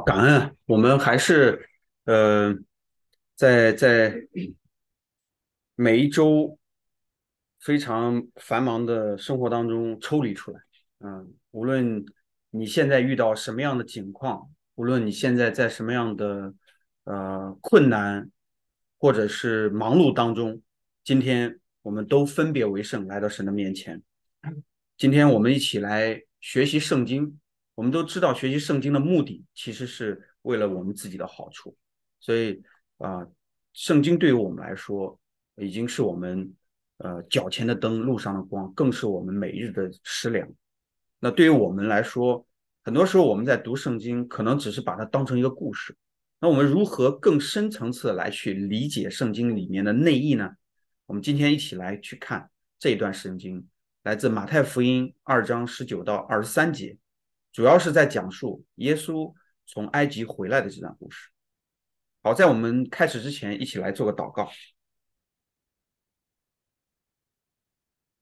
感恩！我们还是呃，在在每一周非常繁忙的生活当中抽离出来。嗯，无论你现在遇到什么样的境况，无论你现在在什么样的呃困难或者是忙碌当中，今天我们都分别为圣来到神的面前。今天我们一起来学习圣经。我们都知道，学习圣经的目的其实是为了我们自己的好处，所以啊，圣经对于我们来说，已经是我们呃脚前的灯，路上的光，更是我们每日的食粮。那对于我们来说，很多时候我们在读圣经，可能只是把它当成一个故事。那我们如何更深层次的来去理解圣经里面的内意呢？我们今天一起来去看这一段圣经，来自马太福音二章十九到二十三节。主要是在讲述耶稣从埃及回来的这段故事。好，在我们开始之前，一起来做个祷告。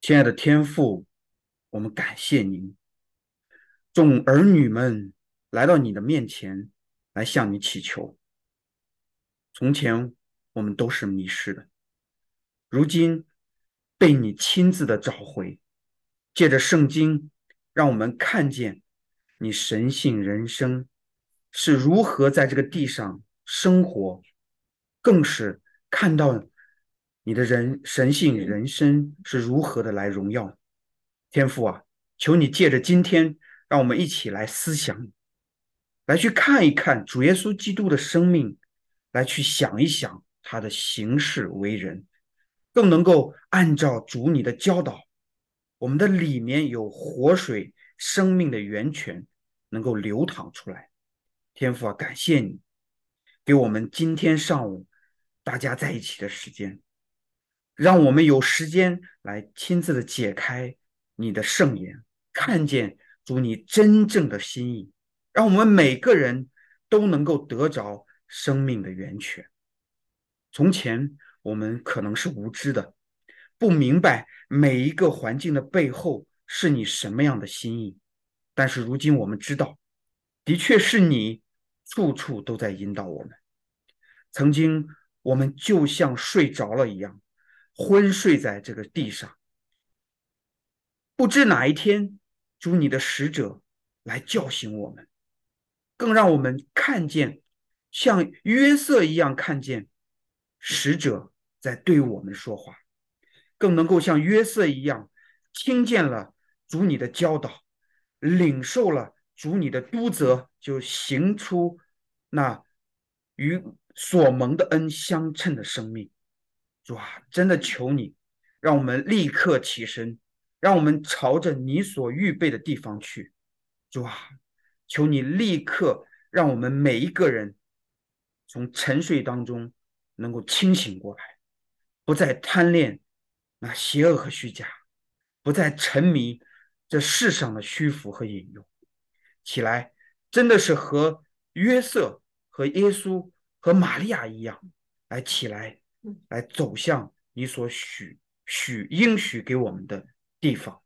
亲爱的天父，我们感谢您，众儿女们来到你的面前，来向你祈求。从前我们都是迷失的，如今被你亲自的找回，借着圣经，让我们看见。你神性人生是如何在这个地上生活，更是看到你的人神性人生是如何的来荣耀天父啊！求你借着今天，让我们一起来思想，来去看一看主耶稣基督的生命，来去想一想他的行事为人，更能够按照主你的教导，我们的里面有活水。生命的源泉能够流淌出来，天父啊，感谢你给我们今天上午大家在一起的时间，让我们有时间来亲自的解开你的圣言，看见主你真正的心意，让我们每个人都能够得着生命的源泉。从前我们可能是无知的，不明白每一个环境的背后。是你什么样的心意？但是如今我们知道，的确是你处处都在引导我们。曾经我们就像睡着了一样，昏睡在这个地上，不知哪一天，主你的使者来叫醒我们，更让我们看见，像约瑟一样看见使者在对我们说话，更能够像约瑟一样听见了。主你的教导，领受了主你的督责，就行出那与所蒙的恩相称的生命。主啊，真的求你，让我们立刻起身，让我们朝着你所预备的地方去。主啊，求你立刻让我们每一个人从沉睡当中能够清醒过来，不再贪恋那邪恶和虚假，不再沉迷。这世上的虚浮和引诱，起来真的是和约瑟、和耶稣、和玛利亚一样，来起来，来走向你所许许应许给我们的地方。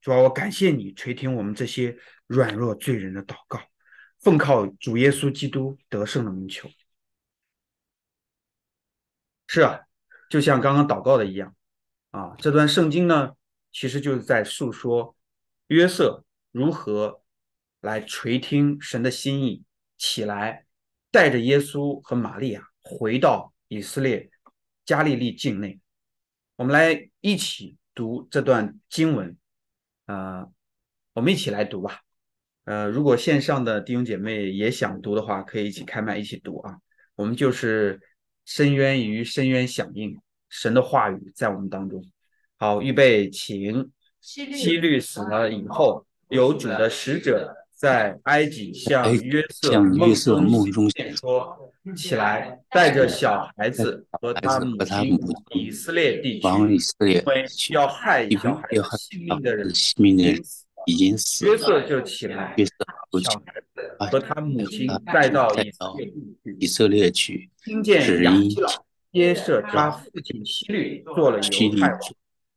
主要我感谢你垂听我们这些软弱罪人的祷告，奉靠主耶稣基督得胜的名求。是啊，就像刚刚祷告的一样啊，这段圣经呢，其实就是在诉说。约瑟如何来垂听神的心意，起来带着耶稣和玛利亚回到以色列加利利境内？我们来一起读这段经文。呃，我们一起来读吧。呃，如果线上的弟兄姐妹也想读的话，可以一起开麦一起读啊。我们就是深渊与深渊响应，神的话语在我们当中。好，预备，请。希律死了以后，有主的使者在埃及向约瑟梦中显说：“起来，带着小孩子和他母亲以色列地区，因为要害小孩性命的人已经死了。”约瑟就起来，小孩子和他母亲带到以色列去，听见雅基老约瑟他父亲希律做了犹太王。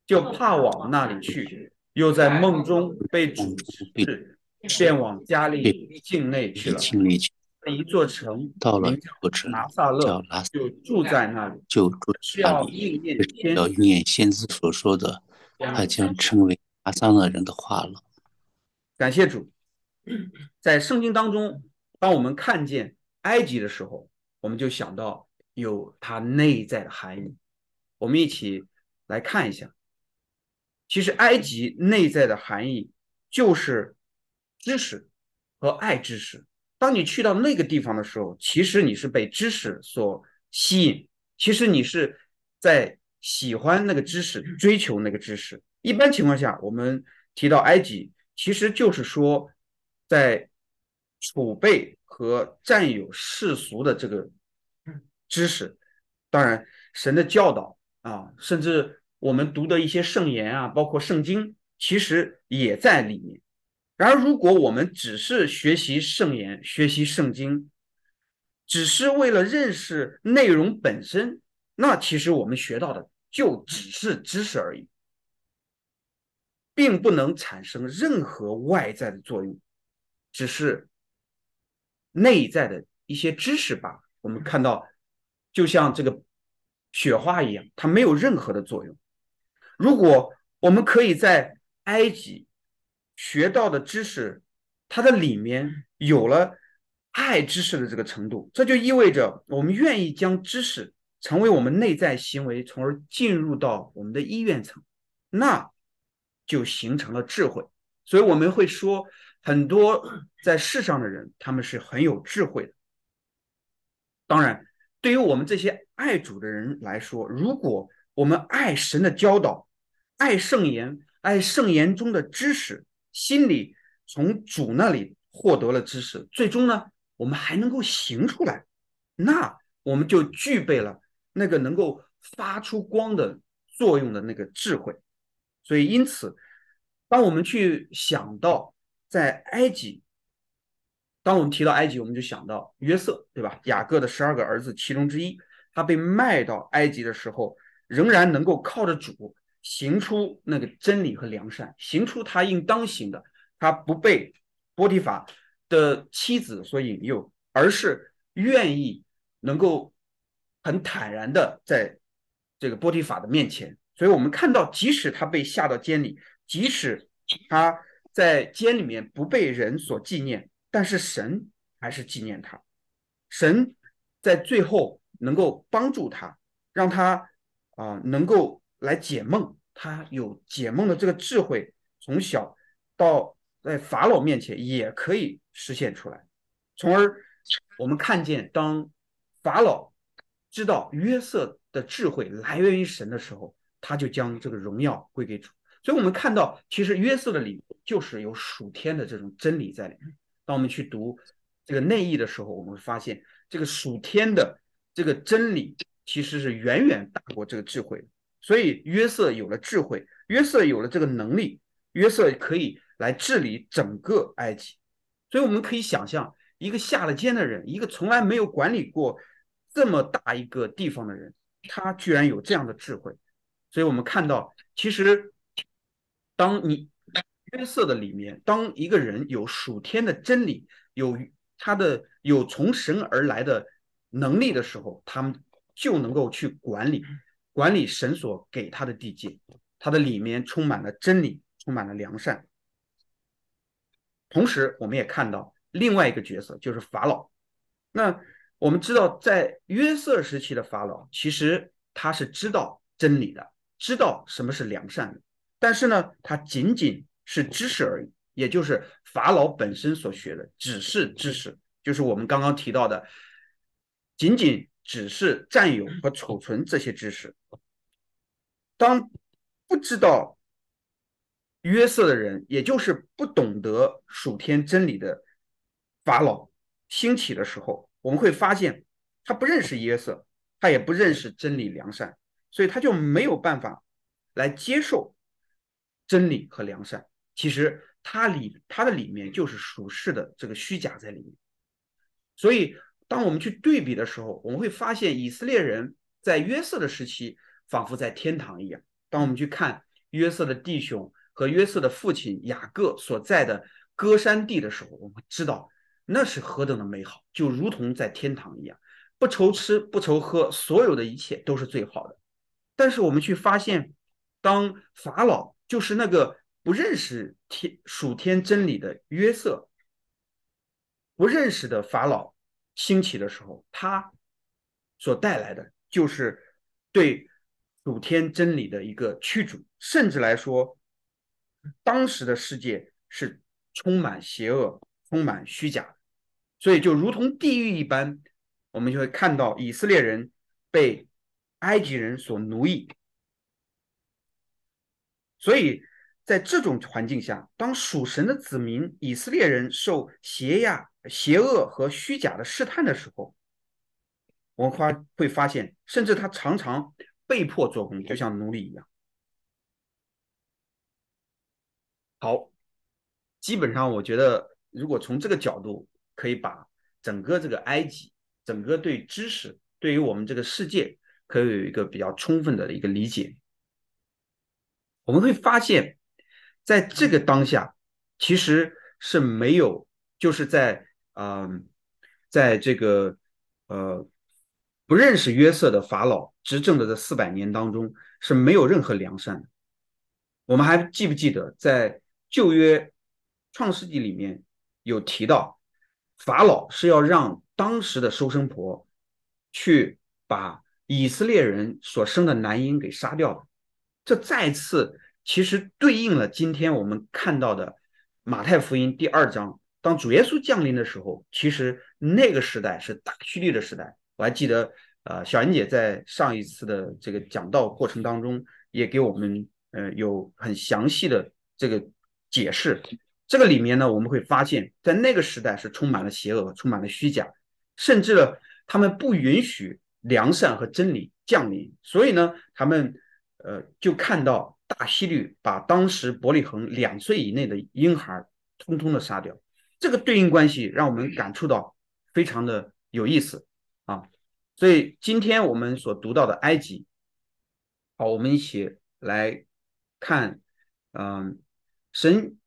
就怕往那里去，又在梦中被主指示，便往加利境内去了。一座城，到了拿撒勒，就住在那里，就住是要在那里，应验先要应验先知所说的，他将成为拿撒勒人的话了。感谢主，在圣经当中，当我们看见埃及的时候，我们就想到有它内在的含义。我们一起来看一下，其实埃及内在的含义就是知识和爱知识。当你去到那个地方的时候，其实你是被知识所吸引，其实你是在喜欢那个知识，追求那个知识。一般情况下，我们提到埃及，其实就是说在储备和占有世俗的这个知识。当然，神的教导啊，甚至我们读的一些圣言啊，包括圣经，其实也在里面。然而，如果我们只是学习圣言、学习圣经，只是为了认识内容本身，那其实我们学到的就只是知识而已，并不能产生任何外在的作用，只是内在的一些知识吧。我们看到，就像这个雪花一样，它没有任何的作用。如果我们可以在埃及学到的知识，它的里面有了爱知识的这个程度，这就意味着我们愿意将知识成为我们内在行为，从而进入到我们的意愿层，那就形成了智慧。所以我们会说，很多在世上的人，他们是很有智慧的。当然，对于我们这些爱主的人来说，如果我们爱神的教导，爱圣言，爱圣言中的知识，心里从主那里获得了知识，最终呢，我们还能够行出来，那我们就具备了那个能够发出光的作用的那个智慧。所以，因此，当我们去想到在埃及，当我们提到埃及，我们就想到约瑟，对吧？雅各的十二个儿子其中之一，他被卖到埃及的时候，仍然能够靠着主行出那个真理和良善，行出他应当行的。他不被波提法的妻子所引诱，而是愿意能够很坦然的在这个波提法的面前。所以我们看到，即使他被下到监里，即使他在监里面不被人所纪念，但是神还是纪念他。神在最后能够帮助他，让他啊能够来解梦。他有解梦的这个智慧，从小到在法老面前也可以实现出来。从而我们看见，当法老知道约瑟的智慧来源于神的时候，他就将这个荣耀归给主，所以，我们看到，其实约瑟的里就是有属天的这种真理在里面。当我们去读这个内意的时候，我们会发现，这个属天的这个真理其实是远远大过这个智慧。所以，约瑟有了智慧，约瑟有了这个能力，约瑟可以来治理整个埃及。所以，我们可以想象，一个下了监的人，一个从来没有管理过这么大一个地方的人，他居然有这样的智慧。所以我们看到，其实，当你约瑟的里面，当一个人有属天的真理，有他的有从神而来的能力的时候，他们就能够去管理管理神所给他的地界，他的里面充满了真理，充满了良善。同时，我们也看到另外一个角色，就是法老。那我们知道，在约瑟时期的法老，其实他是知道真理的。知道什么是良善的，但是呢，他仅仅是知识而已，也就是法老本身所学的只是知识，就是我们刚刚提到的，仅仅只是占有和储存这些知识。当不知道约瑟的人，也就是不懂得属天真理的法老兴起的时候，我们会发现他不认识约瑟，他也不认识真理良善。所以他就没有办法来接受真理和良善。其实它里它的里面就是属世的这个虚假在里面。所以当我们去对比的时候，我们会发现以色列人在约瑟的时期仿佛在天堂一样。当我们去看约瑟的弟兄和约瑟的父亲雅各所在的歌山地的时候，我们知道那是何等的美好，就如同在天堂一样，不愁吃不愁喝，所有的一切都是最好的。但是我们去发现，当法老就是那个不认识天属天真理的约瑟，不认识的法老兴起的时候，他所带来的就是对主天真理的一个驱逐，甚至来说，当时的世界是充满邪恶、充满虚假，所以就如同地狱一般，我们就会看到以色列人被。埃及人所奴役，所以在这种环境下，当属神的子民以色列人受邪压、邪恶和虚假的试探的时候，我们发会发现，甚至他常常被迫做工，就像奴隶一样。好，基本上我觉得，如果从这个角度，可以把整个这个埃及，整个对知识，对于我们这个世界。可以有一个比较充分的一个理解，我们会发现，在这个当下，其实是没有，就是在嗯，在这个呃不认识约瑟的法老执政的这四百年当中，是没有任何良善的。我们还记不记得，在旧约创世纪里面有提到，法老是要让当时的收生婆去把。以色列人所生的男婴给杀掉了，这再次其实对应了今天我们看到的马太福音第二章，当主耶稣降临的时候，其实那个时代是大虚律的时代。我还记得，呃，小妍姐在上一次的这个讲道过程当中，也给我们呃有很详细的这个解释。这个里面呢，我们会发现，在那个时代是充满了邪恶，充满了虚假，甚至呢，他们不允许。良善和真理降临，所以呢，他们呃就看到大希律把当时伯利恒两岁以内的婴孩通通的杀掉，这个对应关系让我们感触到非常的有意思啊。所以今天我们所读到的埃及，好，我们一起来看，嗯，神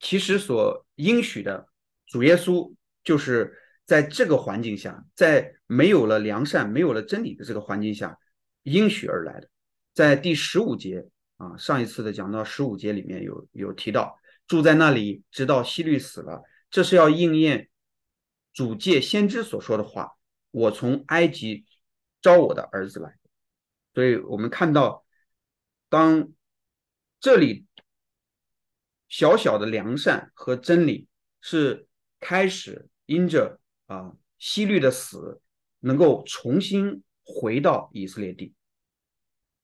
其实所应许的主耶稣就是。在这个环境下，在没有了良善、没有了真理的这个环境下，应许而来的。在第十五节啊，上一次的讲到十五节里面有有提到，住在那里直到希律死了，这是要应验主借先知所说的话：“我从埃及招我的儿子来。”所以我们看到，当这里小小的良善和真理是开始因着。啊，希律的死能够重新回到以色列地，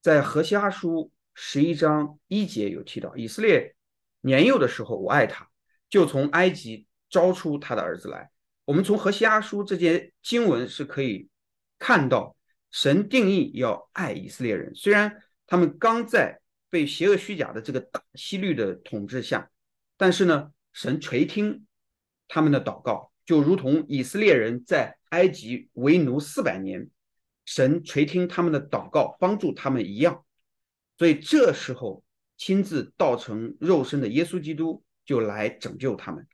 在何西阿书十一章一节有提到，以色列年幼的时候，我爱他，就从埃及招出他的儿子来。我们从何西阿书这些经文是可以看到，神定义要爱以色列人，虽然他们刚在被邪恶虚假的这个大西律的统治下，但是呢，神垂听他们的祷告。就如同以色列人在埃及为奴四百年，神垂听他们的祷告，帮助他们一样。所以这时候亲自道成肉身的耶稣基督就来拯救他们。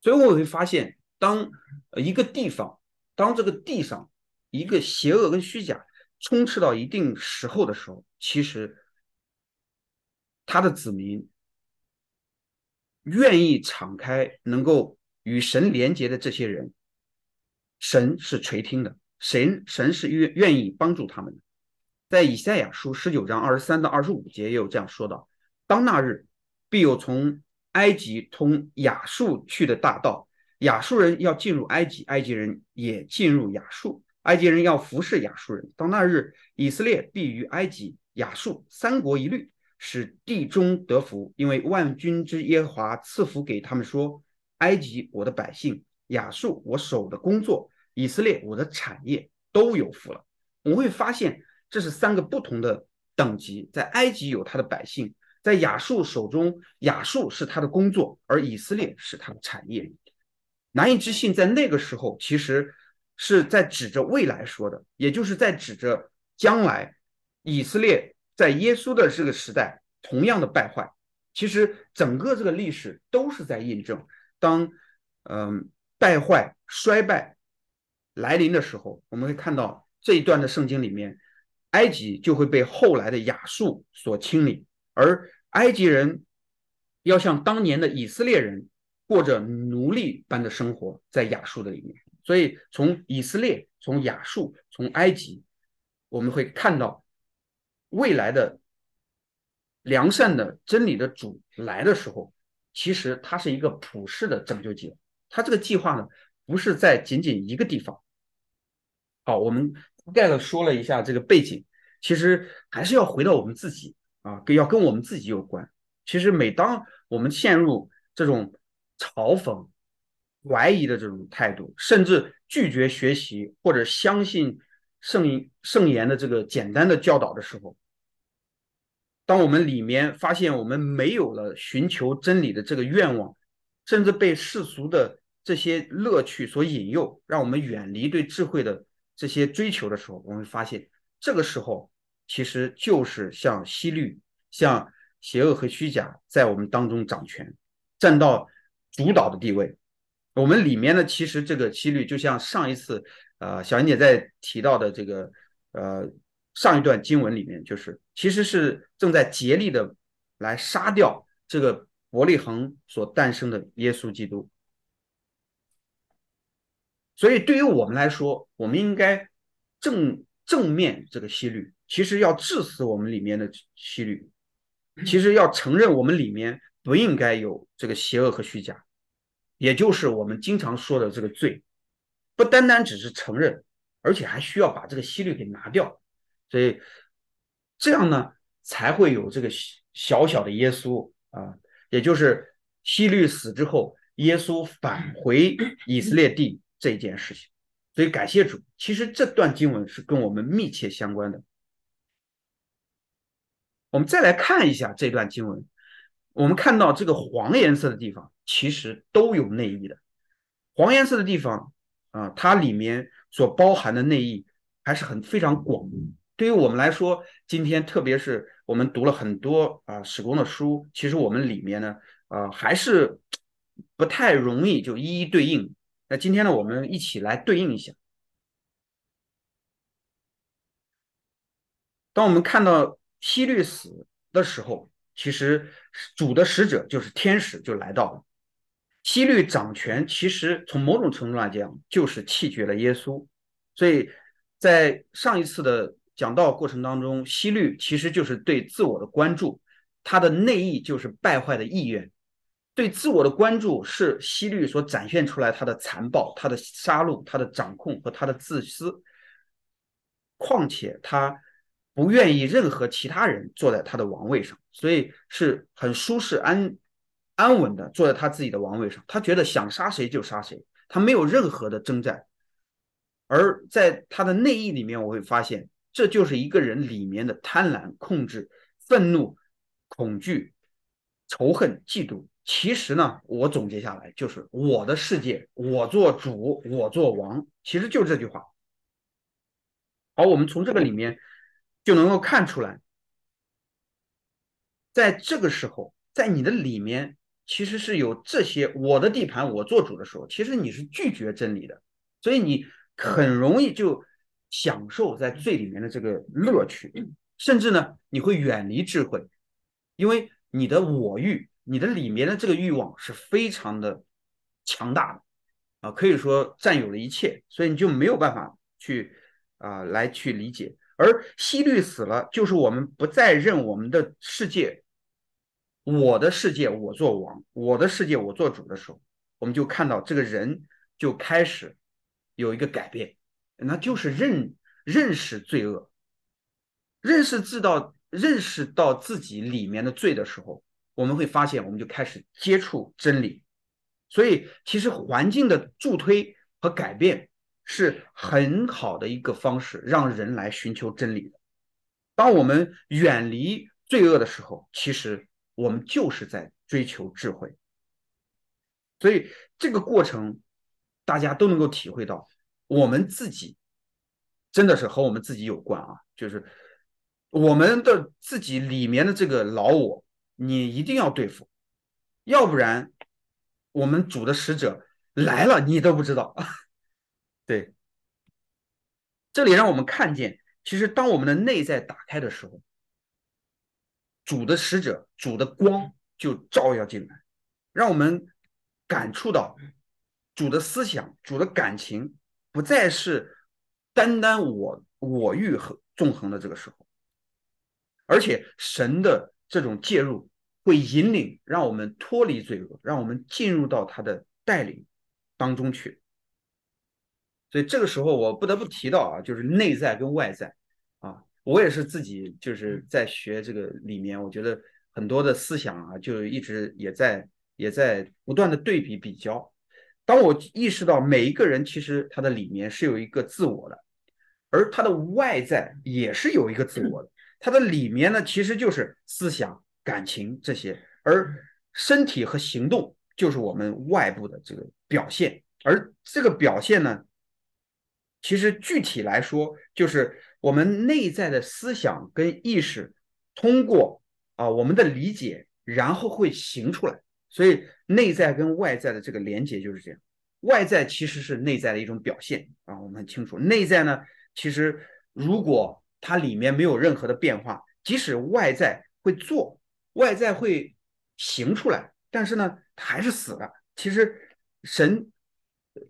所以我会发现，当一个地方，当这个地上一个邪恶跟虚假充斥到一定时候的时候，其实他的子民愿意敞开，能够。与神连接的这些人，神是垂听的，神神是愿愿意帮助他们的。在以赛亚书十九章二十三到二十五节也有这样说到：当那日，必有从埃及通亚述去的大道，亚述人要进入埃及，埃及人也进入亚述，埃及人要服侍亚述人。当那日，以色列必与埃及、亚述三国一律，使地中得福，因为万军之耶和华赐福给他们说。埃及，我的百姓；亚述，我手的工作；以色列，我的产业，都有福了。我们会发现，这是三个不同的等级。在埃及有他的百姓，在亚述手中，亚述是他的工作，而以色列是他的产业。难以置信，在那个时候，其实是在指着未来说的，也就是在指着将来，以色列在耶稣的这个时代同样的败坏。其实整个这个历史都是在印证。当嗯败坏、衰败来临的时候，我们会看到这一段的圣经里面，埃及就会被后来的亚述所清理，而埃及人要像当年的以色列人过着奴隶般的生活在亚述的里面。所以从以色列、从亚述、从埃及，我们会看到未来的良善的真理的主来的时候，其实它是一个普世的拯救计划。它这个计划呢，不是在仅仅一个地方。好，我们大概的说了一下这个背景，其实还是要回到我们自己啊，跟要跟我们自己有关。其实每当我们陷入这种嘲讽、怀疑的这种态度，甚至拒绝学习或者相信圣圣言的这个简单的教导的时候，当我们里面发现我们没有了寻求真理的这个愿望，甚至被世俗的这些乐趣所引诱，让我们远离对智慧的这些追求的时候，我们发现这个时候其实就是像西律、像邪恶和虚假在我们当中掌权，占到主导的地位。我们里面呢，其实这个西律就像上一次呃小妍姐在提到的这个呃上一段经文里面，就是其实是正在竭力的来杀掉这个伯利恒所诞生的耶稣基督。所以，对于我们来说，我们应该正正面这个西律，其实要治死我们里面的西律，其实要承认我们里面不应该有这个邪恶和虚假，也就是我们经常说的这个罪，不单单只是承认，而且还需要把这个西律给拿掉。所以，这样呢，才会有这个小小的耶稣啊，也就是西律死之后，耶稣返回以色列地。这一件事情，所以感谢主。其实这段经文是跟我们密切相关的。我们再来看一下这段经文，我们看到这个黄颜色的地方，其实都有内意的。黄颜色的地方啊，它里面所包含的内意还是很非常广。对于我们来说，今天特别是我们读了很多啊史工的书，其实我们里面呢，啊还是不太容易就一一对应。那今天呢，我们一起来对应一下。当我们看到希律死的时候，其实主的使者就是天使就来到了。希律掌权，其实从某种程度来讲，就是弃绝了耶稣。所以在上一次的讲道过程当中，希律其实就是对自我的关注，他的内意就是败坏的意愿。对自我的关注是西律所展现出来他的残暴、他的杀戮、他的掌控和他的自私。况且他不愿意任何其他人坐在他的王位上，所以是很舒适、安安稳的坐在他自己的王位上。他觉得想杀谁就杀谁，他没有任何的征战。而在他的内意里面，我会发现这就是一个人里面的贪婪、控制、愤怒、恐惧、仇恨、嫉妒。其实呢，我总结下来就是我的世界，我做主，我做王，其实就这句话。好，我们从这个里面就能够看出来，在这个时候，在你的里面其实是有这些我的地盘，我做主的时候，其实你是拒绝真理的，所以你很容易就享受在最里面的这个乐趣，甚至呢，你会远离智慧，因为你的我欲。你的里面的这个欲望是非常的强大的啊，可以说占有了一切，所以你就没有办法去啊来去理解。而西律死了，就是我们不再认我们的世界，我的世界我做王，我的世界我做主的时候，我们就看到这个人就开始有一个改变，那就是认认识罪恶，认识知道认识到自己里面的罪的时候。我们会发现，我们就开始接触真理，所以其实环境的助推和改变是很好的一个方式，让人来寻求真理的。当我们远离罪恶的时候，其实我们就是在追求智慧。所以这个过程，大家都能够体会到，我们自己真的是和我们自己有关啊，就是我们的自己里面的这个老我。你一定要对付，要不然我们主的使者来了你都不知道。对，这里让我们看见，其实当我们的内在打开的时候，主的使者、主的光就照耀进来，让我们感触到主的思想、主的感情，不再是单单我我欲和纵横的这个时候，而且神的这种介入会引领，让我们脱离罪恶，让我们进入到他的带领当中去。所以这个时候我不得不提到啊，就是内在跟外在啊。我也是自己就是在学这个里面，我觉得很多的思想啊，就一直也在也在不断的对比比较。当我意识到每一个人其实他的里面是有一个自我的，而他的外在也是有一个自我的，他的里面呢其实就是思想、感情这些，而身体和行动就是我们外部的这个表现，而这个表现呢，其实具体来说就是。我们内在的思想跟意识，通过啊我们的理解，然后会行出来。所以内在跟外在的这个连接就是这样。外在其实是内在的一种表现啊，我们很清楚。内在呢，其实如果它里面没有任何的变化，即使外在会做，外在会行出来，但是呢，它还是死的。其实神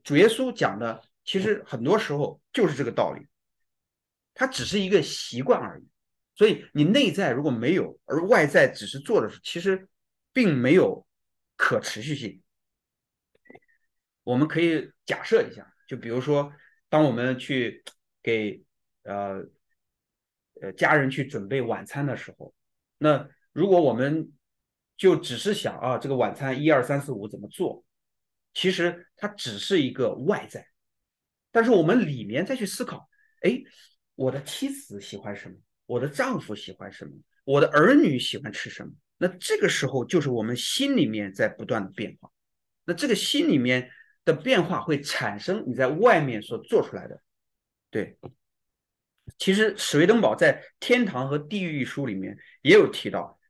主耶稣讲的，其实很多时候就是这个道理。它只是一个习惯而已，所以你内在如果没有，而外在只是做的是，其实并没有可持续性。我们可以假设一下，就比如说，当我们去给呃呃家人去准备晚餐的时候，那如果我们就只是想啊，这个晚餐一二三四五怎么做，其实它只是一个外在，但是我们里面再去思考，哎。我的妻子喜欢什么？我的丈夫喜欢什么？我的儿女喜欢吃什么？那这个时候就是我们心里面在不断的变化。那这个心里面的变化会产生你在外面所做出来的。对，其实史威登堡在《天堂和地狱》一书里面也有提到，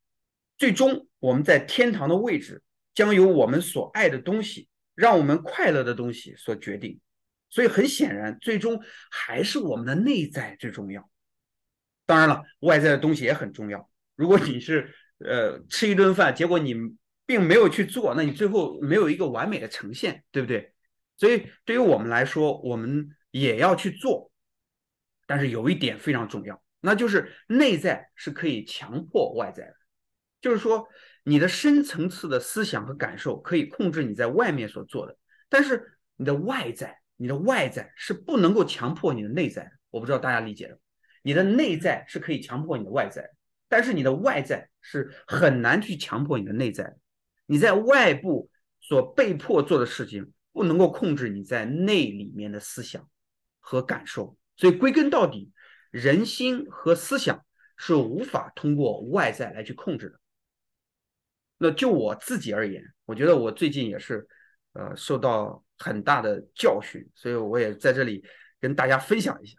最终我们在天堂的位置将由我们所爱的东西，让我们快乐的东西所决定。所以很显然，最终还是我们的内在最重要。当然了，外在的东西也很重要。如果你是呃吃一顿饭，结果你并没有去做，那你最后没有一个完美的呈现，对不对？所以对于我们来说，我们也要去做。但是有一点非常重要，那就是内在是可以强迫外在的，就是说你的深层次的思想和感受可以控制你在外面所做的，但是你的外在。你的外在是不能够强迫你的内在，我不知道大家理解了。你的内在是可以强迫你的外在，但是你的外在是很难去强迫你的内在。你在外部所被迫做的事情，不能够控制你在内里面的思想和感受。所以归根到底，人心和思想是无法通过外在来去控制的。那就我自己而言，我觉得我最近也是，呃，受到。很大的教训，所以我也在这里跟大家分享一下。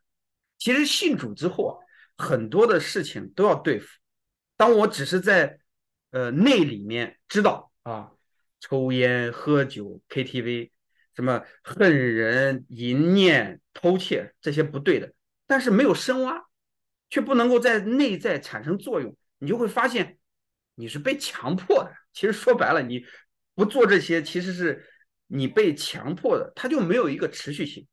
其实信主之后啊，很多的事情都要对付。当我只是在呃内里面知道啊，抽烟、喝酒、KTV，什么恨人、淫念、偷窃这些不对的，但是没有深挖，却不能够在内在产生作用，你就会发现你是被强迫的。其实说白了，你不做这些，其实是。你被强迫的，它就没有一个持续性。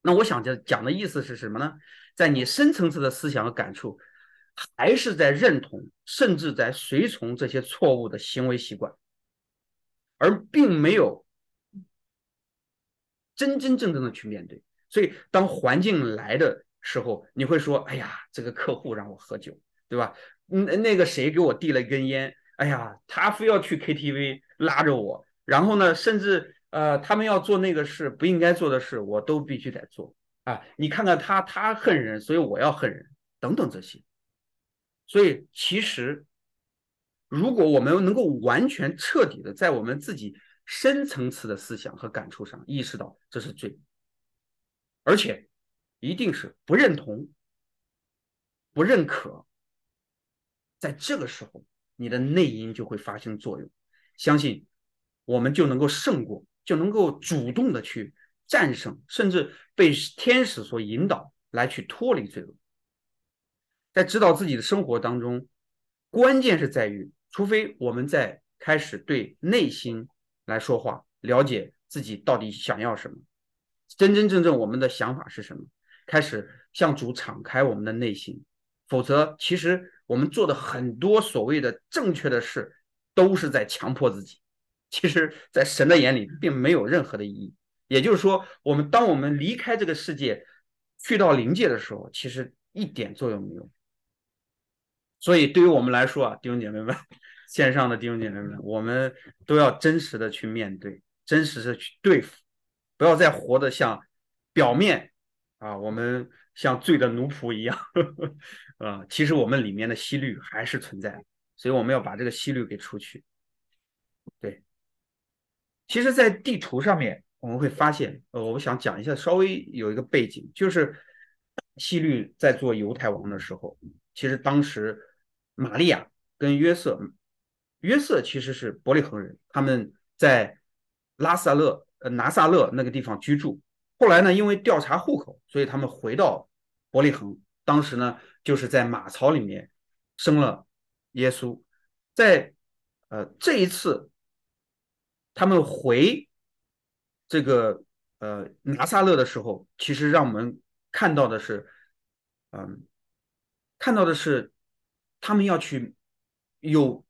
那我想讲讲的意思是什么呢？在你深层次的思想和感触，还是在认同，甚至在随从这些错误的行为习惯，而并没有真真正正的去面对。所以，当环境来的时候，你会说：“哎呀，这个客户让我喝酒，对吧？嗯，那个谁给我递了一根烟，哎呀，他非要去 KTV 拉着我。”然后呢，甚至呃，他们要做那个事不应该做的事，我都必须得做啊！你看看他，他恨人，所以我要恨人，等等这些。所以其实，如果我们能够完全彻底的在我们自己深层次的思想和感触上意识到这是罪，而且一定是不认同、不认可，在这个时候，你的内因就会发生作用。相信。我们就能够胜过就能够主动的去战胜，甚至被天使所引导来去脱离罪恶。在指导自己的生活当中，关键是在于，除非我们在开始对内心来说话，了解自己到底想要什么，真真正正我们的想法是什么，开始向主敞开我们的内心，否则，其实我们做的很多所谓的正确的事，都是在强迫自己。其实，在神的眼里，并没有任何的意义。也就是说，我们当我们离开这个世界，去到灵界的时候，其实一点作用没有。所以，对于我们来说啊，弟兄姐妹们，线上的弟兄姐妹们，我们都要真实的去面对，真实的去对付，不要再活得像表面啊，我们像罪的奴仆一样 啊。其实我们里面的息律还是存在，所以我们要把这个息律给除去。对，其实，在地图上面我们会发现，呃，我想讲一下，稍微有一个背景，就是希律在做犹太王的时候，其实当时。玛利亚跟约瑟，约瑟其实是伯利恒人，他们在拉萨勒呃拿撒勒那个地方居住。后来呢，因为调查户口，所以他们回到伯利恒。当时呢，就是在马槽里面生了耶稣。在呃这一次，他们回这个呃拿撒勒的时候，其实让我们看到的是，嗯，看到的是。他们要去有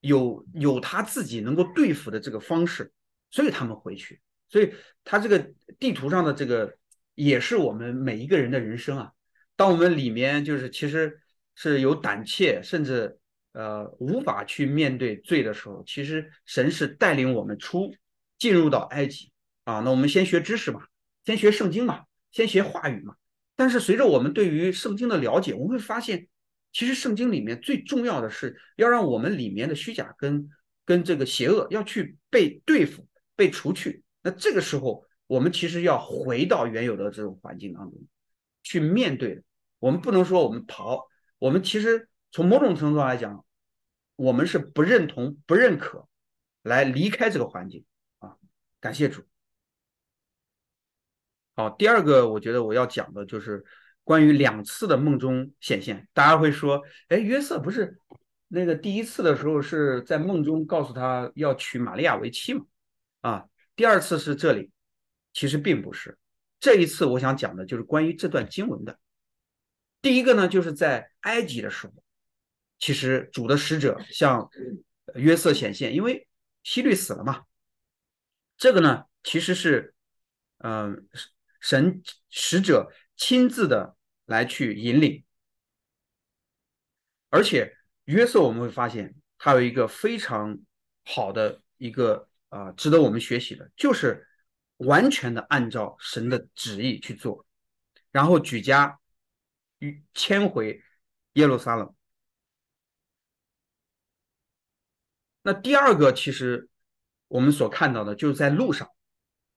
有有他自己能够对付的这个方式，所以他们回去。所以他这个地图上的这个也是我们每一个人的人生啊。当我们里面就是其实是有胆怯，甚至呃无法去面对罪的时候，其实神是带领我们出进入到埃及啊。那我们先学知识嘛，先学圣经嘛，先学话语嘛。但是随着我们对于圣经的了解，我们会发现。其实圣经里面最重要的是要让我们里面的虚假跟跟这个邪恶要去被对付、被除去。那这个时候，我们其实要回到原有的这种环境当中去面对。我们不能说我们逃，我们其实从某种程度上来讲，我们是不认同、不认可来离开这个环境啊。感谢主。好，第二个我觉得我要讲的就是。关于两次的梦中显现，大家会说：“哎，约瑟不是那个第一次的时候是在梦中告诉他要娶玛利亚为妻吗？啊，第二次是这里，其实并不是。这一次我想讲的就是关于这段经文的。第一个呢，就是在埃及的时候，其实主的使者向约瑟显现，因为希律死了嘛。这个呢，其实是嗯，神使者。亲自的来去引领，而且约瑟我们会发现他有一个非常好的一个啊，值得我们学习的，就是完全的按照神的旨意去做，然后举家迁回耶路撒冷。那第二个，其实我们所看到的就是在路上，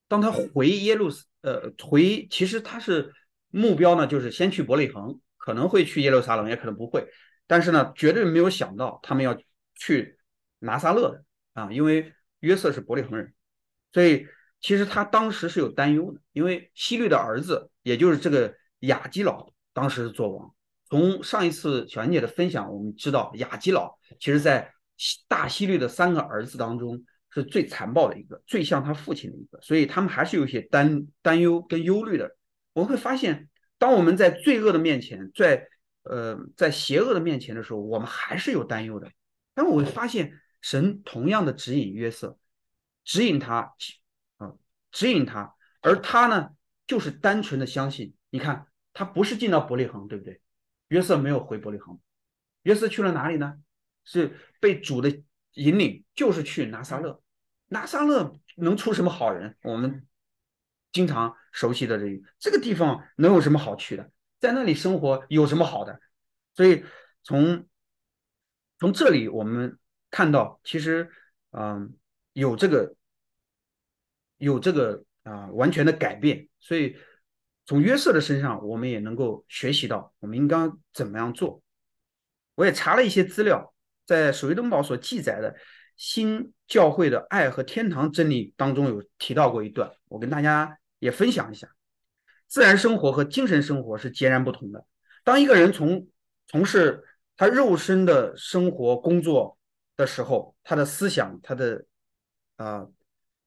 当他回耶路呃回，其实他是。目标呢，就是先去伯利恒，可能会去耶路撒冷，也可能不会。但是呢，绝对没有想到他们要去拿撒勒的啊，因为约瑟是伯利恒人，所以其实他当时是有担忧的，因为希律的儿子，也就是这个雅基老，当时是做王。从上一次小安姐的分享，我们知道雅基老其实在大希律的三个儿子当中是最残暴的一个，最像他父亲的一个，所以他们还是有些担担忧跟忧虑的。我们会发现，当我们在罪恶的面前，在呃在邪恶的面前的时候，我们还是有担忧的。但我会发现，神同样的指引约瑟，指引他，啊，指引他，而他呢，就是单纯的相信。你看，他不是进到伯利恒，对不对？约瑟没有回伯利恒，约瑟去了哪里呢？是被主的引领，就是去拿撒勒。拿撒勒能出什么好人？我们。经常熟悉的这这个地方能有什么好去的？在那里生活有什么好的？所以从从这里我们看到，其实嗯有这个有这个啊完全的改变。所以从约瑟的身上，我们也能够学习到我们应该怎么样做。我也查了一些资料，在《守约登堡》所记载的新教会的爱和天堂真理当中有提到过一段，我跟大家也分享一下。自然生活和精神生活是截然不同的。当一个人从从事他肉身的生活工作的时候，他的思想，他的啊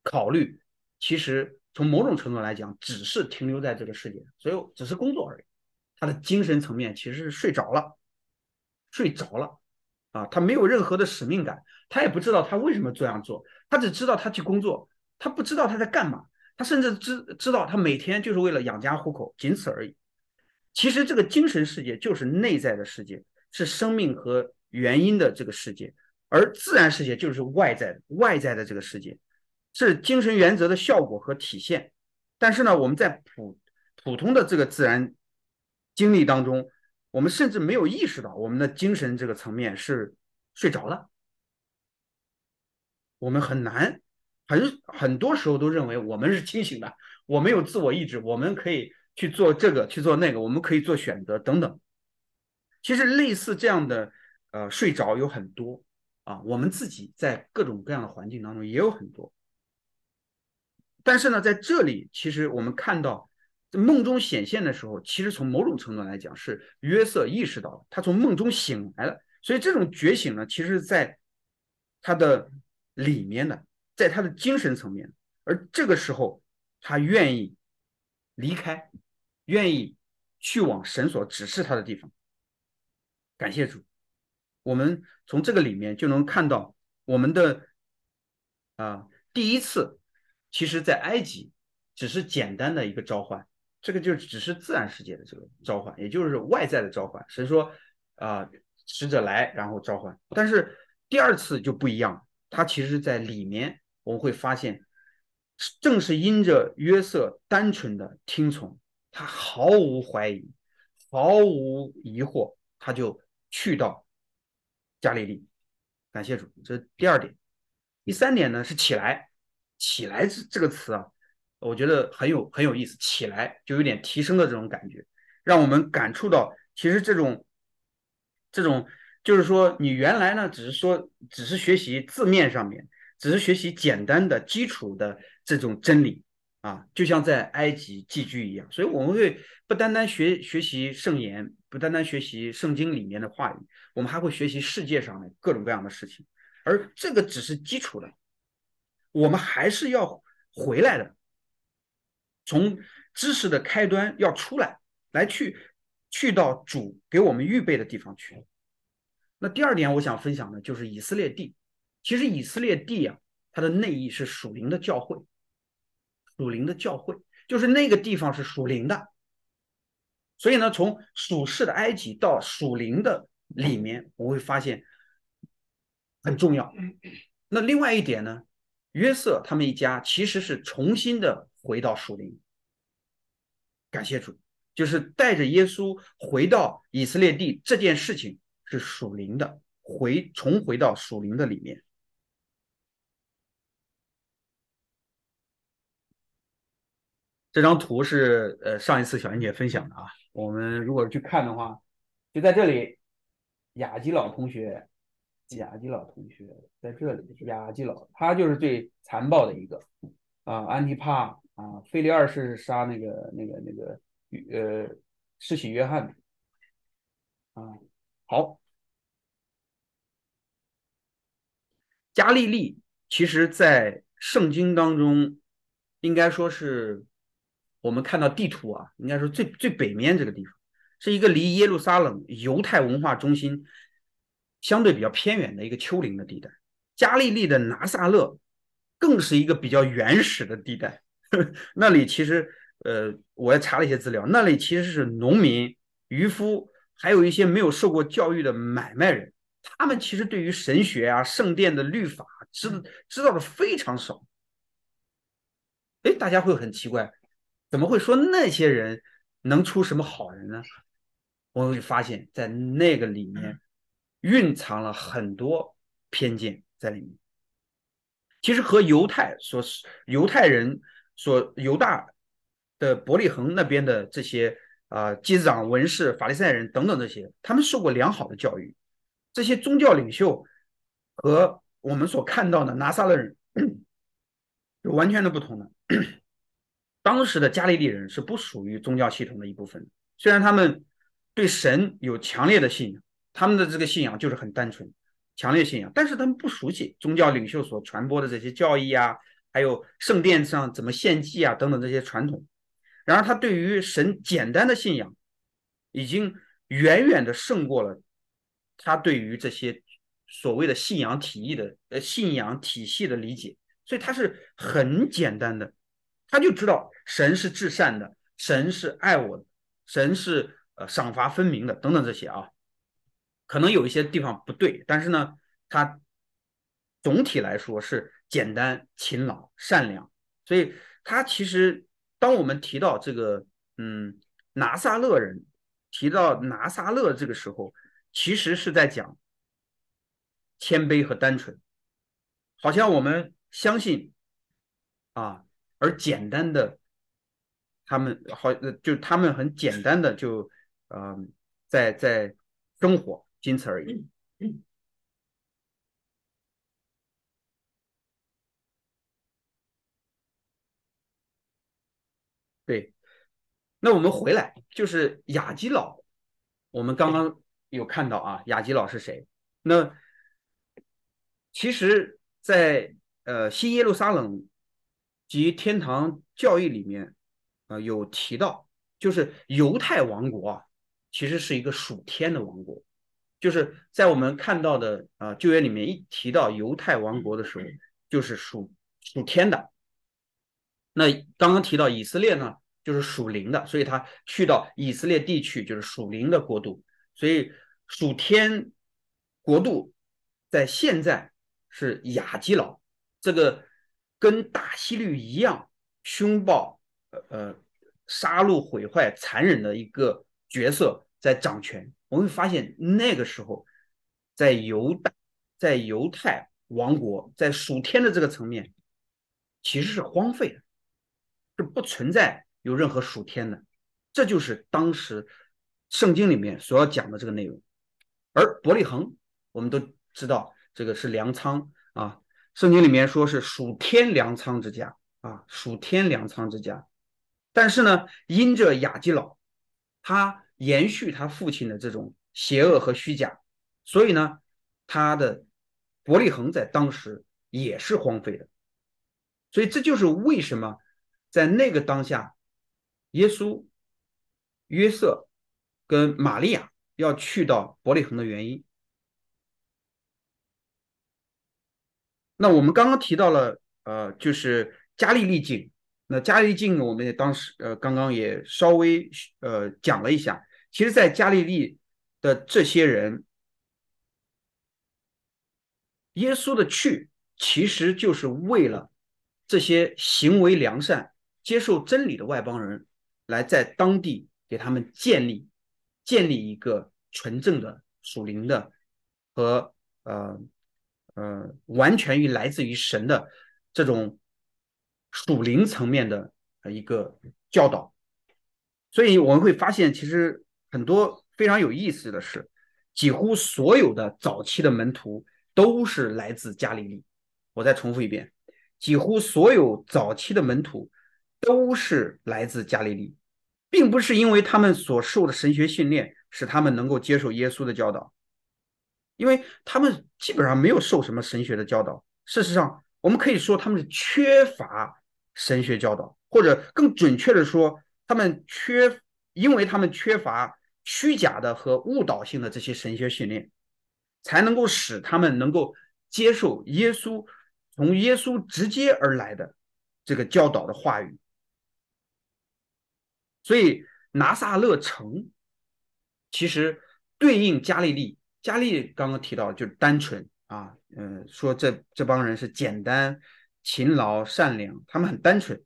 考虑，其实从某种程度来讲，只是停留在这个世界，所以只是工作而已。他的精神层面其实是睡着了，睡着了啊，他没有任何的使命感，他也不知道他为什么这样做，他只知道他去工作，他不知道他在干嘛，他甚至知知道他每天就是为了养家糊口，仅此而已。其实这个精神世界就是内在的世界，是生命和原因的这个世界，而自然世界就是外在的外在的这个世界，是精神原则的效果和体现。但是呢，我们在普普通的这个自然经历当中，我们甚至没有意识到我们的精神这个层面是睡着了。我们很难，很很多时候都认为我们是清醒的，我们有自我意志，我们可以。去做这个，去做那个，我们可以做选择等等。其实类似这样的，呃，睡着有很多啊，我们自己在各种各样的环境当中也有很多。但是呢，在这里，其实我们看到梦中显现的时候，其实从某种程度来讲，是约瑟意识到了，他从梦中醒来了。所以这种觉醒呢，其实在他的里面的，在他的精神层面，而这个时候他愿意离开。愿意去往神所指示他的地方，感谢主。我们从这个里面就能看到，我们的啊第一次，其实在埃及只是简单的一个召唤，这个就只是自然世界的这个召唤，也就是外在的召唤。神说啊，使者来，然后召唤。但是第二次就不一样，它其实在里面我们会发现，正是因着约瑟单纯的听从。他毫无怀疑，毫无疑惑，他就去到加利利。感谢主，这是第二点。第三点呢是起来，起来这这个词啊，我觉得很有很有意思。起来就有点提升的这种感觉，让我们感触到，其实这种这种就是说，你原来呢只是说只是学习字面上面，只是学习简单的基础的这种真理。啊，就像在埃及寄居一样，所以我们会不单单学学习圣言，不单单学习圣经里面的话语，我们还会学习世界上的各种各样的事情，而这个只是基础的，我们还是要回来的，从知识的开端要出来，来去去到主给我们预备的地方去。那第二点我想分享的就是以色列地，其实以色列地啊，它的内意是属灵的教会。属灵的教会，就是那个地方是属灵的，所以呢，从属世的埃及到属灵的里面，我会发现很重要。那另外一点呢，约瑟他们一家其实是重新的回到属灵，感谢主，就是带着耶稣回到以色列地这件事情是属灵的，回重回到属灵的里面。这张图是呃上一次小燕姐分享的啊，我们如果去看的话，就在这里，雅基老同学，雅基老同学在这里，雅基老他就是最残暴的一个。啊，安提帕啊，腓力二世杀那个那个那个呃施洗约翰。啊，好，加利利其实在圣经当中应该说是。我们看到地图啊，应该说最最北面这个地方，是一个离耶路撒冷犹太文化中心相对比较偏远的一个丘陵的地带。加利利的拿撒勒更是一个比较原始的地带，那里其实呃，我也查了一些资料，那里其实是农民、渔夫，还有一些没有受过教育的买卖人，他们其实对于神学啊、圣殿的律法知知道的非常少。哎，大家会很奇怪。怎么会说那些人能出什么好人呢？我会发现，在那个里面蕴藏了很多偏见在里面。其实和犹太所犹太人所犹大的伯利恒那边的这些啊，祭司长、文士、法利赛人等等这些，他们受过良好的教育。这些宗教领袖和我们所看到的拿撒勒人 是完全的不同的。当时的加利利人是不属于宗教系统的一部分，虽然他们对神有强烈的信仰，他们的这个信仰就是很单纯、强烈信仰，但是他们不熟悉宗教领袖所传播的这些教义啊，还有圣殿上怎么献祭啊等等这些传统。然而，他对于神简单的信仰，已经远远的胜过了他对于这些所谓的信仰体系的呃信仰体系的理解，所以他是很简单的。他就知道神是至善的，神是爱我的，神是呃赏罚分明的，等等这些啊，可能有一些地方不对，但是呢，他总体来说是简单、勤劳、善良。所以，他其实当我们提到这个，嗯，拿撒勒人，提到拿撒勒这个时候，其实是在讲谦卑和单纯，好像我们相信啊。而简单的，他们好，就他们很简单的就，嗯，在在生活，仅此而已。对，那我们回来就是雅基老，我们刚刚有看到啊，雅基老是谁？那其实，在呃新耶路撒冷。及天堂教义里面，啊有提到，就是犹太王国啊，其实是一个属天的王国，就是在我们看到的啊旧约里面一提到犹太王国的时候，就是属属天的。那刚刚提到以色列呢，就是属灵的，所以他去到以色列地区就是属灵的国度，所以属天国度在现在是亚基老这个。跟大希律一样凶暴，呃呃，杀戮、毁坏、残忍的一个角色在掌权。我们会发现，那个时候，在犹大、在犹太王国、在属天的这个层面，其实是荒废的，是不存在有任何属天的。这就是当时圣经里面所要讲的这个内容。而伯利恒，我们都知道，这个是粮仓啊。圣经里面说是属天粮仓之家啊，属天粮仓之家。但是呢，因着雅基老，他延续他父亲的这种邪恶和虚假，所以呢，他的伯利恒在当时也是荒废的。所以这就是为什么在那个当下，耶稣、约瑟跟玛利亚要去到伯利恒的原因。那我们刚刚提到了，呃，就是加利利境。那加利利境，我们也当时，呃，刚刚也稍微，呃，讲了一下。其实，在加利利的这些人，耶稣的去，其实就是为了这些行为良善、接受真理的外邦人，来在当地给他们建立，建立一个纯正的属灵的和，呃。呃，完全于来自于神的这种属灵层面的一个教导，所以我们会发现，其实很多非常有意思的是，几乎所有的早期的门徒都是来自加利利。我再重复一遍，几乎所有早期的门徒都是来自加利利，并不是因为他们所受的神学训练使他们能够接受耶稣的教导。因为他们基本上没有受什么神学的教导，事实上，我们可以说他们是缺乏神学教导，或者更准确的说，他们缺，因为他们缺乏虚假的和误导性的这些神学训练，才能够使他们能够接受耶稣从耶稣直接而来的这个教导的话语。所以拿撒勒城其实对应加利利。加利刚刚提到就是单纯啊，嗯，说这这帮人是简单、勤劳、善良，他们很单纯，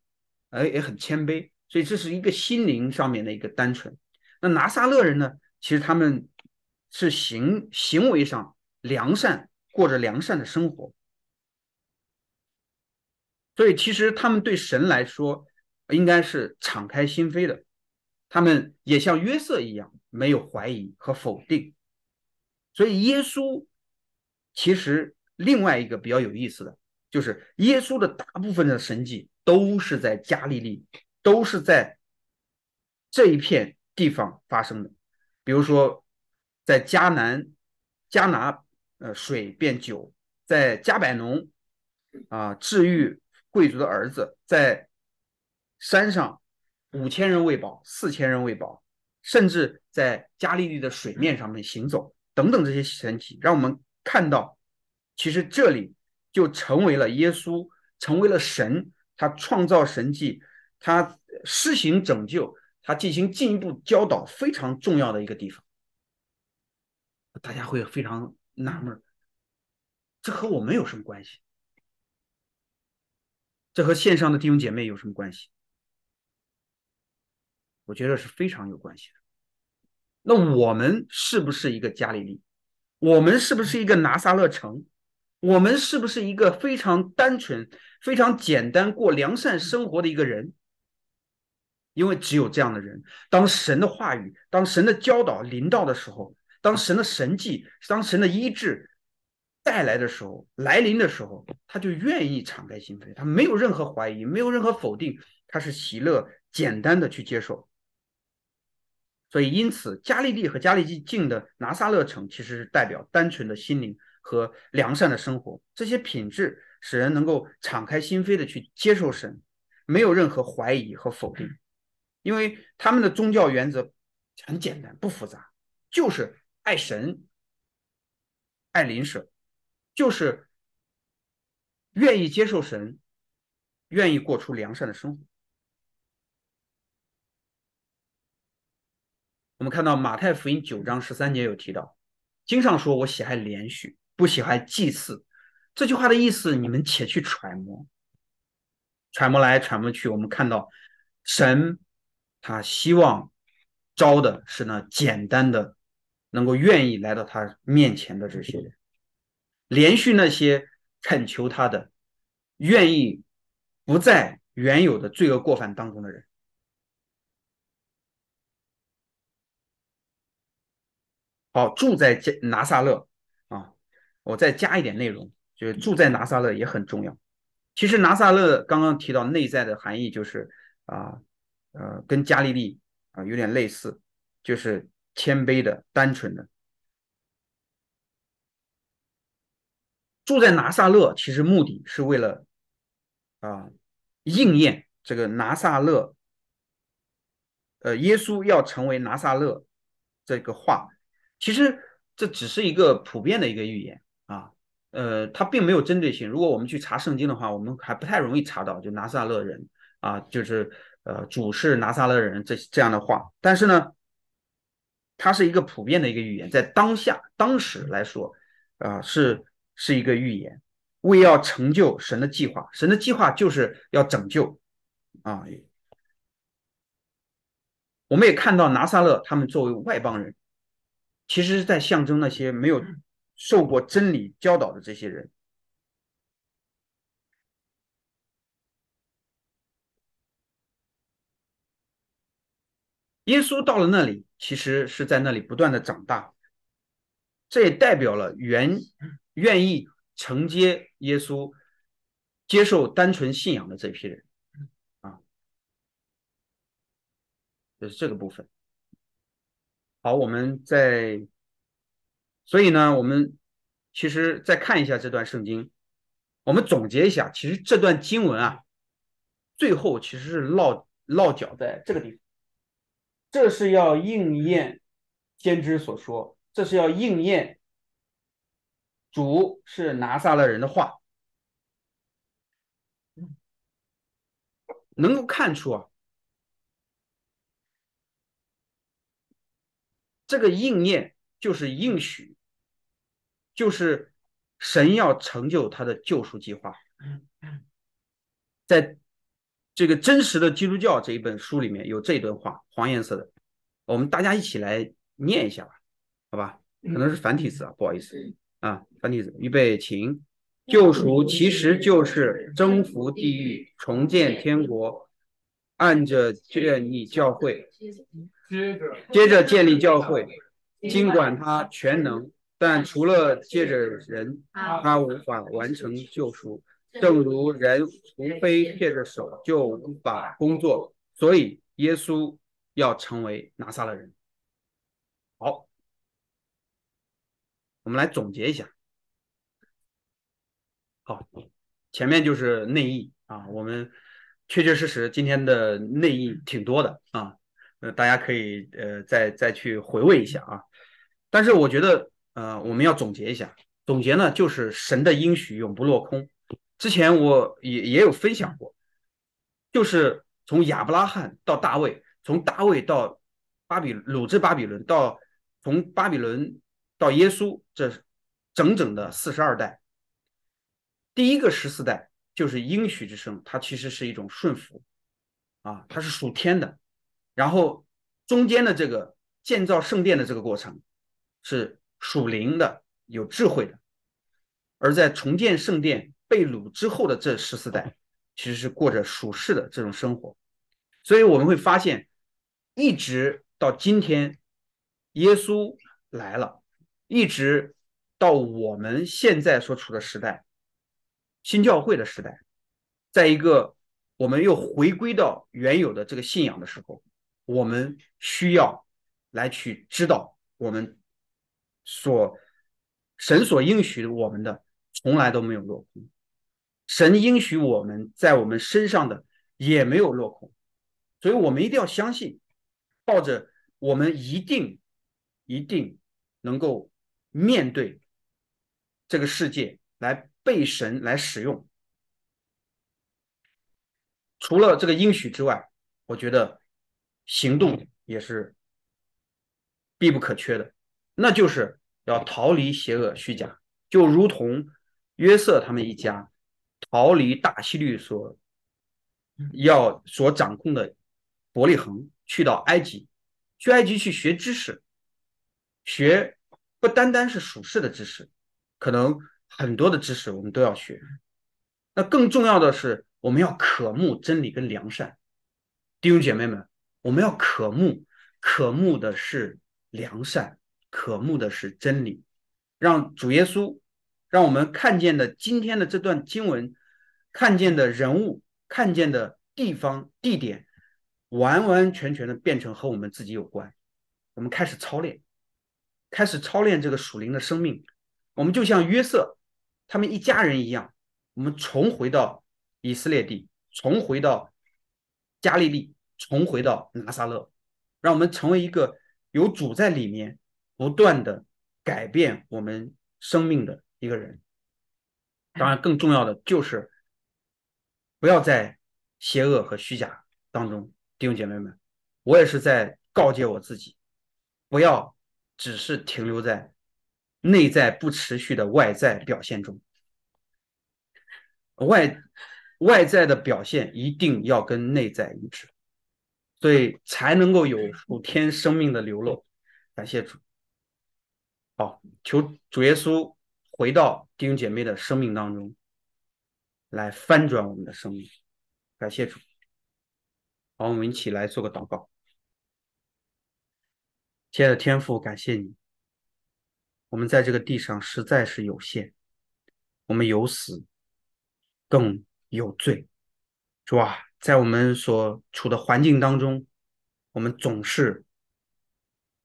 而也很谦卑，所以这是一个心灵上面的一个单纯。那拿撒勒人呢，其实他们是行行为上良善，过着良善的生活，所以其实他们对神来说应该是敞开心扉的，他们也像约瑟一样，没有怀疑和否定。所以耶稣其实另外一个比较有意思的，就是耶稣的大部分的神迹都是在加利利，都是在这一片地方发生的。比如说，在迦南，迦拿呃水变酒，在加百农啊治愈贵族的儿子，在山上五千人喂饱，四千人喂饱，甚至在加利利的水面上面行走等等这些神奇，让我们看到。其实这里就成为了耶稣，成为了神，他创造神迹，他施行拯救，他进行进一步教导非常重要的一个地方。大家会非常纳闷，这和我们有什么关系？这和线上的弟兄姐妹有什么关系？我觉得是非常有关系的。那我们是不是一个加利利？我们是不是一个拿撒勒城？我们是不是一个非常单纯、非常简单过良善生活的一个人？因为只有这样的人，当神的话语、当神的教导临到的时候，当神的神迹、当神的医治带来的时候、来临的时候，他就愿意敞开心扉，他没有任何怀疑，没有任何否定，他是喜乐、简单的去接受。所以，因此，加利利和加利利近的拿撒勒城，其实是代表单纯的心灵。和良善的生活，这些品质使人能够敞开心扉的去接受神，没有任何怀疑和否定，因为他们的宗教原则很简单，不复杂，就是爱神、爱邻舍，就是愿意接受神，愿意过出良善的生活。我们看到马太福音九章十三节有提到，经上说：“我喜爱连续。”不喜欢祭祀，这句话的意思，你们且去揣摩，揣摩来揣摩去。我们看到神他希望招的是那简单的，能够愿意来到他面前的这些人，连续那些恳求他的，愿意不在原有的罪恶过犯当中的人。好，住在加拿撒勒啊。我再加一点内容，就是住在拿撒勒也很重要。其实拿撒勒刚刚提到内在的含义，就是啊呃跟加利利啊有点类似，就是谦卑的、单纯的。住在拿撒勒，其实目的是为了啊应验这个拿撒勒，呃耶稣要成为拿撒勒这个话，其实这只是一个普遍的一个预言。啊，呃，它并没有针对性。如果我们去查圣经的话，我们还不太容易查到就拿撒勒人啊，就是呃主是拿撒勒人这这样的话。但是呢，它是一个普遍的一个预言，在当下当时来说，啊是是一个预言，为要成就神的计划。神的计划就是要拯救啊。我们也看到拿撒勒他们作为外邦人，其实是在象征那些没有。受过真理教导的这些人，耶稣到了那里，其实是在那里不断的长大。这也代表了原愿意承接耶稣、接受单纯信仰的这批人啊，就是这个部分。好，我们在。所以呢，我们其实再看一下这段圣经，我们总结一下，其实这段经文啊，最后其实是落落脚在这个地方，这是要应验先知所说，这是要应验主是拿撒勒人的话，能够看出啊，这个应验。就是应许，就是神要成就他的救赎计划。在这个真实的基督教这一本书里面有这段话，黄颜色的，我们大家一起来念一下吧，好吧？可能是繁体字啊，不好意思啊，繁体字。预备，请。救赎其实就是征服地狱，重建天国，按着建立教会，接着建立教会。尽管他全能，但除了借着人，他无法完成救赎。正如人除非借着手，就无法工作。所以耶稣要成为拿撒勒人。好，我们来总结一下。好，前面就是内意啊，我们确确实实今天的内应挺多的啊，呃，大家可以呃再再去回味一下啊。但是我觉得呃我们要总结一下，总结呢就是神的应许永不落空。之前我也也有分享过，就是从亚伯拉罕到大卫，从大卫到巴比鲁之巴比伦，到从巴比伦到耶稣，这整整的四十二代。第一个十四代就是应许之声，它其实是一种顺服，啊，它是属天的。然后中间的这个建造圣殿的这个过程是属灵的，有智慧的。而在重建圣殿被掳之后的这十四代，其实是过着属世的这种生活。所以我们会发现，一直到今天，耶稣来了，一直到我们现在所处的时代。新教会的时代，在一个我们又回归到原有的这个信仰的时候，我们需要来去知道我们所神所应许我们的从来都没有落空，神应许我们在我们身上的也没有落空，所以我们一定要相信，抱着我们一定一定能够面对这个世界来。被神来使用，除了这个应许之外，我觉得行动也是必不可缺的，那就是要逃离邪恶虚假，就如同约瑟他们一家逃离大希律所要所掌控的伯利恒，去到埃及，去埃及去学知识，学不单单是属世的知识，可能。很多的知识我们都要学，那更重要的是我们要渴慕真理跟良善，弟兄姐妹们，我们要渴慕，渴慕的是良善，渴慕的是真理，让主耶稣，让我们看见的今天的这段经文，看见的人物，看见的地方地点，完完全全的变成和我们自己有关，我们开始操练，开始操练这个属灵的生命，我们就像约瑟。他们一家人一样，我们重回到以色列地，重回到加利利，重回到拿撒勒，让我们成为一个有主在里面，不断的改变我们生命的一个人。当然，更重要的就是不要在邪恶和虚假当中，弟兄姐妹们，我也是在告诫我自己，不要只是停留在。内在不持续的外在表现中，外外在的表现一定要跟内在一致，所以才能够有属天生命的流露。感谢主，好，求主耶稣回到弟兄姐妹的生命当中，来翻转我们的生命。感谢主，好，我们一起来做个祷告。亲爱的天父，感谢你。我们在这个地上实在是有限，我们有死，更有罪，是吧？在我们所处的环境当中，我们总是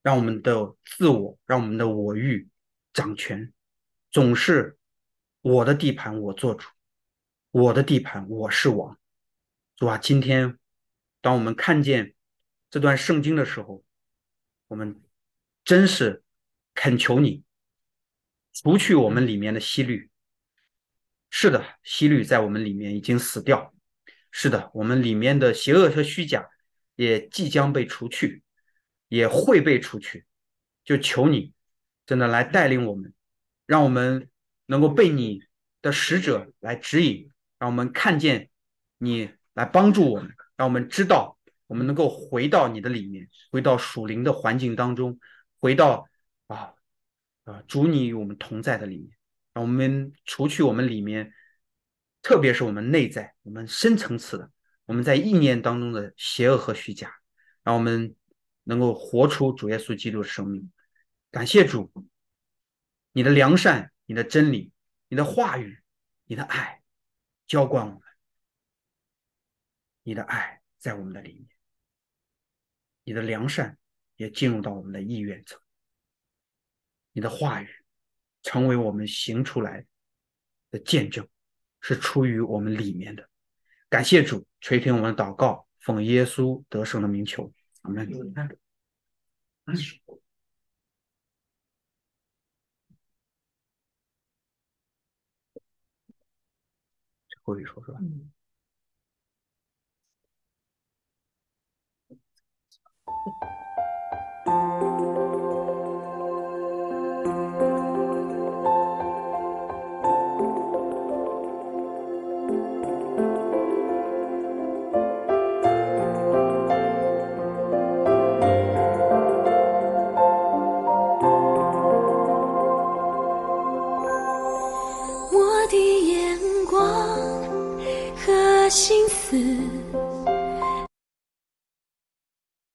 让我们的自我、让我们的我欲掌权，总是我的地盘我做主，我的地盘我是王，是吧？今天，当我们看见这段圣经的时候，我们真是恳求你。除去我们里面的希律，是的，希律在我们里面已经死掉。是的，我们里面的邪恶和虚假也即将被除去，也会被除去。就求你，真的来带领我们，让我们能够被你的使者来指引，让我们看见你来帮助我们，让我们知道我们能够回到你的里面，回到属灵的环境当中，回到。啊，主你与我们同在的里面，让我们除去我们里面，特别是我们内在、我们深层次的，我们在意念当中的邪恶和虚假，让我们能够活出主耶稣基督的生命。感谢主，你的良善、你的真理、你的话语、你的爱，浇灌我们。你的爱在我们的里面，你的良善也进入到我们的意愿层。你的话语成为我们行出来的见证，是出于我们里面的。感谢主垂听我们的祷告，奉耶稣得胜的名求，阿门。最后一说是吧？我